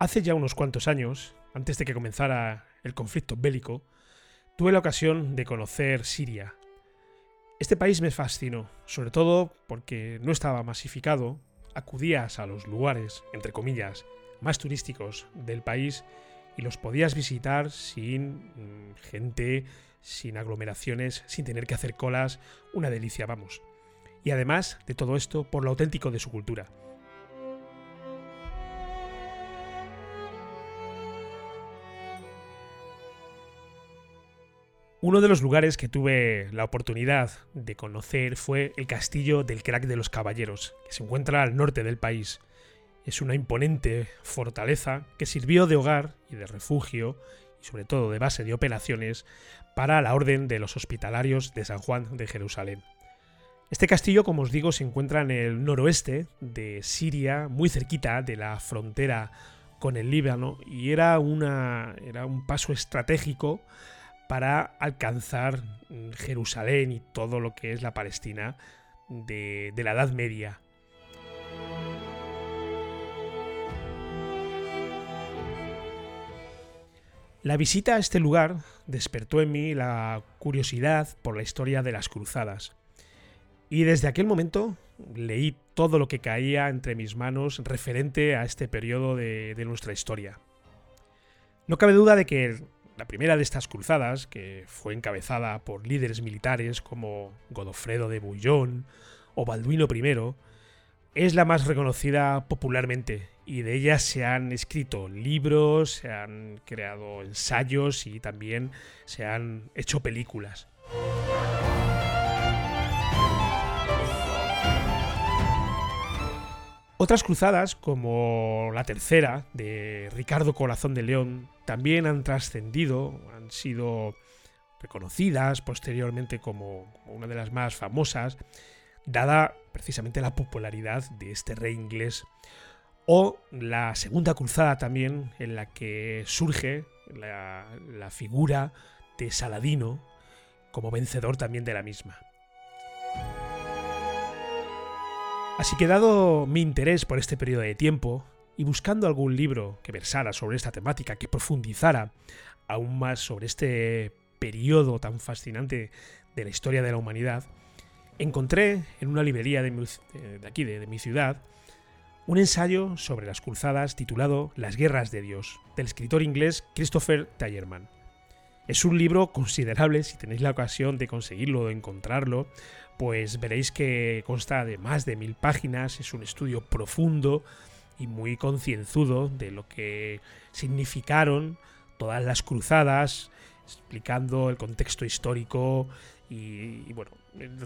Hace ya unos cuantos años, antes de que comenzara el conflicto bélico, tuve la ocasión de conocer Siria. Este país me fascinó, sobre todo porque no estaba masificado, acudías a los lugares, entre comillas, más turísticos del país y los podías visitar sin mm, gente, sin aglomeraciones, sin tener que hacer colas, una delicia, vamos. Y además de todo esto, por lo auténtico de su cultura. Uno de los lugares que tuve la oportunidad de conocer fue el castillo del Crack de los Caballeros, que se encuentra al norte del país. Es una imponente fortaleza que sirvió de hogar y de refugio y sobre todo de base de operaciones para la Orden de los Hospitalarios de San Juan de Jerusalén. Este castillo, como os digo, se encuentra en el noroeste de Siria, muy cerquita de la frontera con el Líbano, y era, una, era un paso estratégico para alcanzar mm, Jerusalén y todo lo que es la Palestina de, la Edad Media. La visita a este lugar despertó en mí la curiosidad por la historia de las cruzadas. Y desde aquel momento leí todo lo que caía entre mis manos referente a este periodo de, de nuestra historia. No cabe duda de que la primera de estas cruzadas, que fue encabezada por líderes militares como Godofredo de Bouillon o Balduino I, es la más reconocida popularmente y de ella se han escrito libros, se han creado ensayos y también se han hecho películas. Otras cruzadas, como la tercera de Ricardo Corazón de León, también han trascendido, han sido reconocidas posteriormente como, una de las más famosas, dada precisamente la popularidad de este rey inglés. O la segunda cruzada también, en la que surge la, la figura de Saladino como vencedor también de la misma. Así que dado mi interés por este periodo de tiempo, y buscando algún libro que versara sobre esta temática, que profundizara aún más sobre este periodo tan fascinante de la historia de la humanidad, encontré en una librería de, aquí, de, mi ciudad, un ensayo sobre las cruzadas titulado Las guerras de Dios, del escritor inglés Christopher Tyerman. Es un libro considerable, si tenéis la ocasión de conseguirlo o de encontrarlo, pues veréis que consta de más de mil páginas, es un estudio profundo y muy concienzudo de lo que significaron todas las cruzadas, explicando el contexto histórico y, bueno,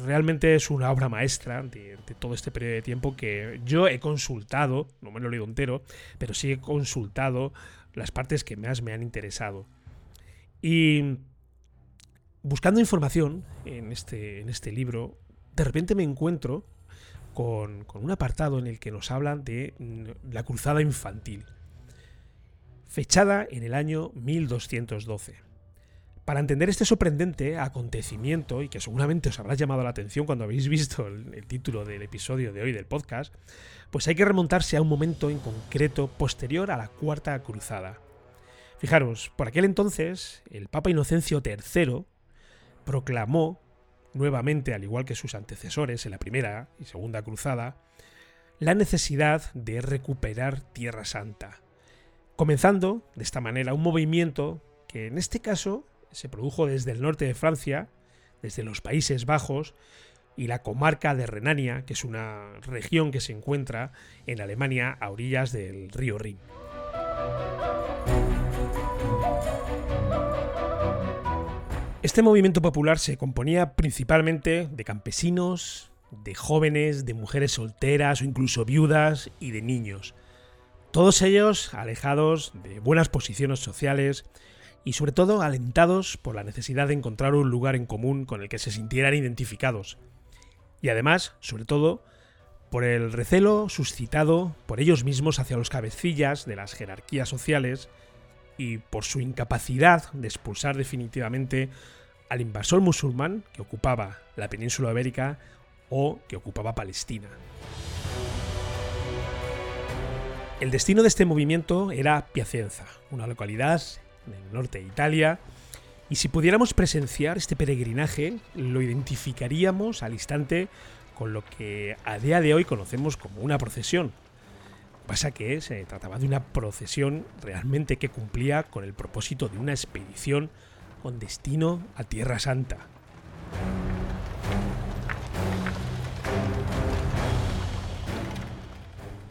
realmente es una obra maestra de, todo este periodo de tiempo que yo he consultado, no me lo he leído entero, pero sí he consultado las partes que más me han interesado. Y buscando información en este, en este libro, de repente me encuentro con, un apartado en el que nos hablan de la cruzada infantil, fechada en el año 1212. Para entender este sorprendente acontecimiento, y que seguramente os habrá llamado la atención cuando habéis visto el, título del episodio de hoy del podcast, pues hay que remontarse a un momento en concreto posterior a la Cuarta Cruzada. Fijaros, por aquel entonces, el Papa Inocencio III proclamó nuevamente, al igual que sus antecesores en la primera y segunda cruzada, la necesidad de recuperar Tierra Santa, comenzando de esta manera un movimiento que en este caso se produjo desde el norte de Francia, desde los Países Bajos y la comarca de Renania, que es una región que se encuentra en Alemania a orillas del río Rin. Este movimiento popular se componía principalmente de campesinos, de jóvenes, de mujeres solteras o incluso viudas y de niños. Todos ellos alejados de buenas posiciones sociales y sobre todo alentados por la necesidad de encontrar un lugar en común con el que se sintieran identificados. Y además, sobre todo, por el recelo suscitado por ellos mismos hacia los cabecillas de las jerarquías sociales y por su incapacidad de expulsar definitivamente al invasor musulmán que ocupaba la península ibérica o que ocupaba Palestina. El destino de este movimiento era Piacenza, una localidad en norte de Italia, y si pudiéramos presenciar este peregrinaje, lo identificaríamos al instante con lo que a día de hoy conocemos como una procesión. Pasa que se trataba de una procesión realmente que cumplía con el propósito de una expedición con destino a Tierra Santa.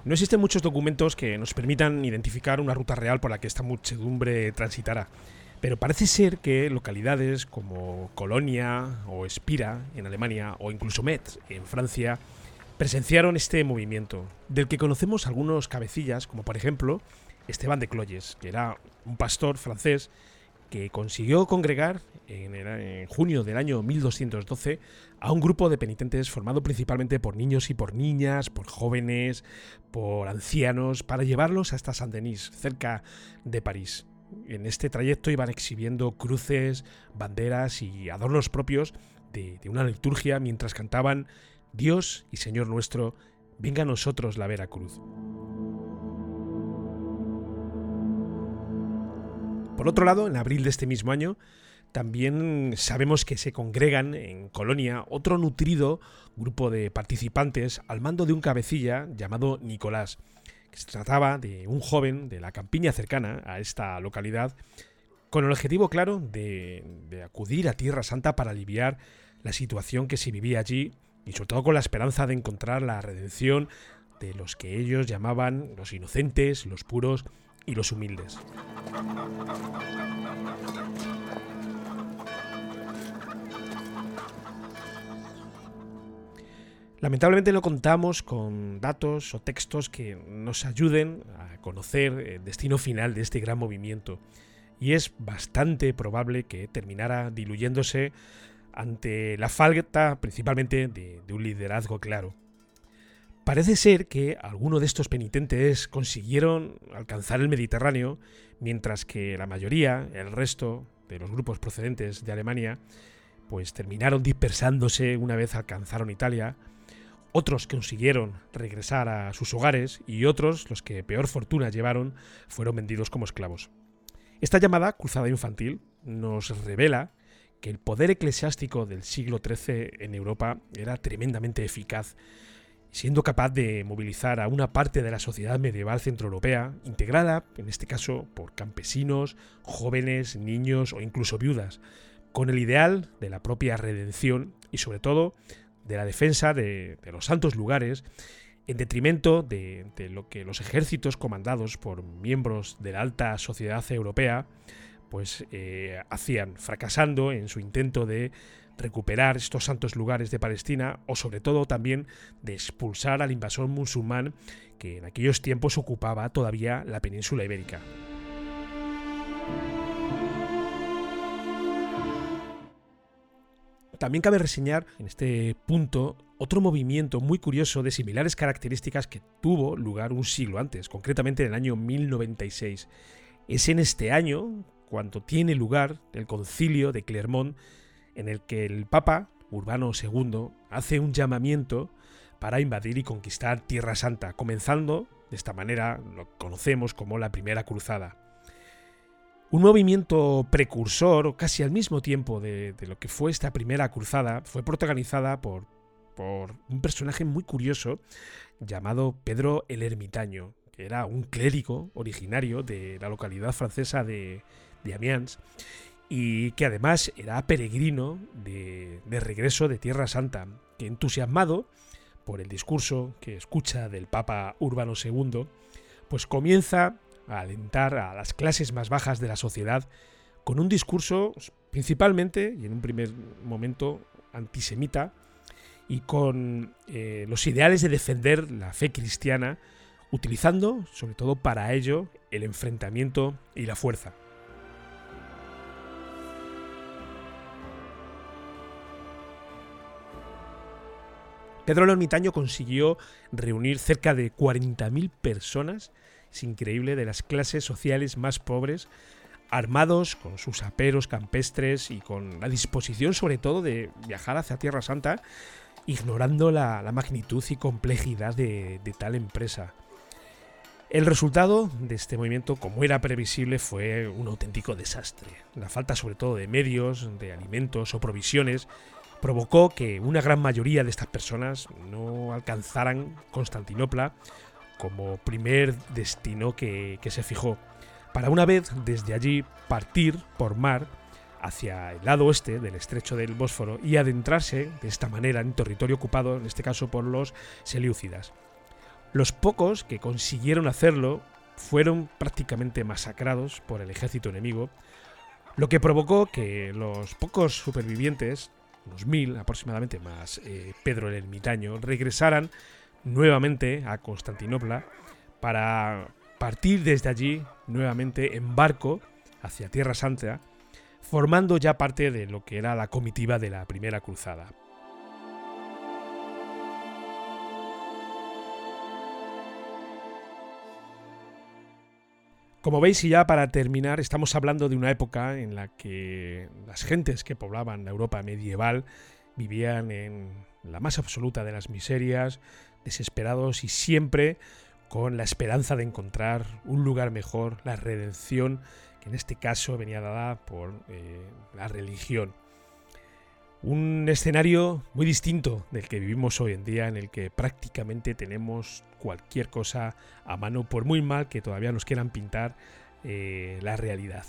No existen muchos documentos que nos permitan identificar una ruta real por la que esta muchedumbre transitara, pero parece ser que localidades como Colonia o Espira en Alemania o incluso Metz en Francia presenciaron este movimiento, del que conocemos algunos cabecillas, como por ejemplo Esteban de Cloyes, que era un pastor francés que consiguió congregar en, junio del año 1212 a un grupo de penitentes formado principalmente por niños y por niñas, por jóvenes, por ancianos, para llevarlos hasta Saint-Denis, cerca de París. En este trayecto iban exhibiendo cruces, banderas y adornos propios de una liturgia mientras cantaban Dios y Señor nuestro, venga a nosotros la vera cruz. Por otro lado, en abril de este mismo año, también sabemos que se congregan en Colonia otro nutrido grupo de participantes al mando de un cabecilla llamado Nicolás, que se trataba de un joven de la campiña cercana a esta localidad, con el objetivo claro de, de acudir a Tierra Santa para aliviar la situación que se vivía allí y sobre todo con la esperanza de encontrar la redención de los que ellos llamaban los inocentes, los puros y los humildes. Lamentablemente no contamos con datos o textos que nos ayuden a conocer el destino final de este gran movimiento, y es bastante probable que terminara diluyéndose ante la falta principalmente de, de un liderazgo claro. Parece ser que algunos de estos penitentes consiguieron alcanzar el Mediterráneo, mientras que la mayoría, el resto de los grupos procedentes de Alemania, pues terminaron dispersándose una vez alcanzaron Italia, otros consiguieron regresar a sus hogares y otros, los que peor fortuna llevaron, fueron vendidos como esclavos. Esta llamada cruzada infantil nos revela que el poder eclesiástico del siglo XIII en Europa era tremendamente eficaz siendo capaz de movilizar a una parte de la sociedad medieval centroeuropea, integrada, en este caso, por campesinos, jóvenes, niños o incluso viudas, con el ideal de la propia redención y sobre todo de la defensa de, los santos lugares, en detrimento de, lo que los ejércitos comandados por miembros de la alta sociedad europea pues eh, hacían, fracasando en su intento de recuperar estos santos lugares de Palestina o sobre todo también de expulsar al invasor musulmán que en aquellos tiempos ocupaba todavía la península ibérica. También cabe reseñar en este punto otro movimiento muy curioso de similares características que tuvo lugar un siglo antes, concretamente en el año 1096. Es en este año cuando tiene lugar el concilio de Clermont en el que el Papa Urbano II hace un llamamiento para invadir y conquistar Tierra Santa, comenzando de esta manera lo conocemos como la Primera Cruzada. Un movimiento precursor, casi al mismo tiempo de, lo que fue esta Primera Cruzada, fue protagonizada por, por un personaje muy curioso llamado Pedro el Ermitaño, que era un clérigo originario de la localidad francesa de, de Amiens y que además era peregrino de, regreso de Tierra Santa, que entusiasmado por el discurso que escucha del Papa Urbano II, pues comienza a alentar a las clases más bajas de la sociedad con un discurso principalmente y en un primer momento antisemita y con eh, los ideales de defender la fe cristiana, utilizando sobre todo para ello el enfrentamiento y la fuerza. Pedro el consiguió reunir cerca de 40.000 personas, es increíble, de las clases sociales más pobres, armados con sus aperos campestres y con la disposición sobre todo de viajar hacia Tierra Santa, ignorando la, magnitud y complejidad de, tal empresa. El resultado de este movimiento, como era previsible, fue un auténtico desastre. La falta sobre todo de medios, de alimentos o provisiones provocó que una gran mayoría de estas personas no alcanzaran Constantinopla como primer destino que, se fijó, para una vez desde allí partir por mar hacia el lado oeste del estrecho del Bósforo y adentrarse de esta manera en territorio ocupado, en este caso por los seliúcidas. Los pocos que consiguieron hacerlo fueron prácticamente masacrados por el ejército enemigo, lo que provocó que los pocos supervivientes, unos mil aproximadamente más eh, Pedro el Ermitaño, regresaran nuevamente a Constantinopla para partir desde allí nuevamente en barco hacia Tierra Santa, formando ya parte de lo que era la comitiva de la primera cruzada. Como veis, y ya para terminar, estamos hablando de una época en la que las gentes que poblaban la Europa medieval vivían en la más absoluta de las miserias, desesperados y siempre con la esperanza de encontrar un lugar mejor, la redención, que en este caso venía dada por eh, la religión. Un escenario muy distinto del que vivimos hoy en día, en el que prácticamente tenemos cualquier cosa a mano, por muy mal que todavía nos quieran pintar eh, la realidad.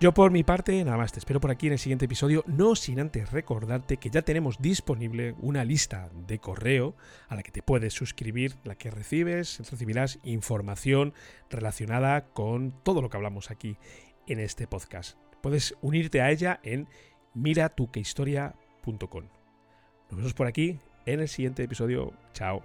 Yo por mi parte, nada más, te espero por aquí en el siguiente episodio, no sin antes recordarte que ya tenemos disponible una lista de correo a la que te puedes suscribir, la que recibes, recibirás información relacionada con todo lo que hablamos aquí en este podcast. Puedes unirte a ella en miratuquehistoria.com. Nos vemos por aquí en el siguiente episodio. Chao.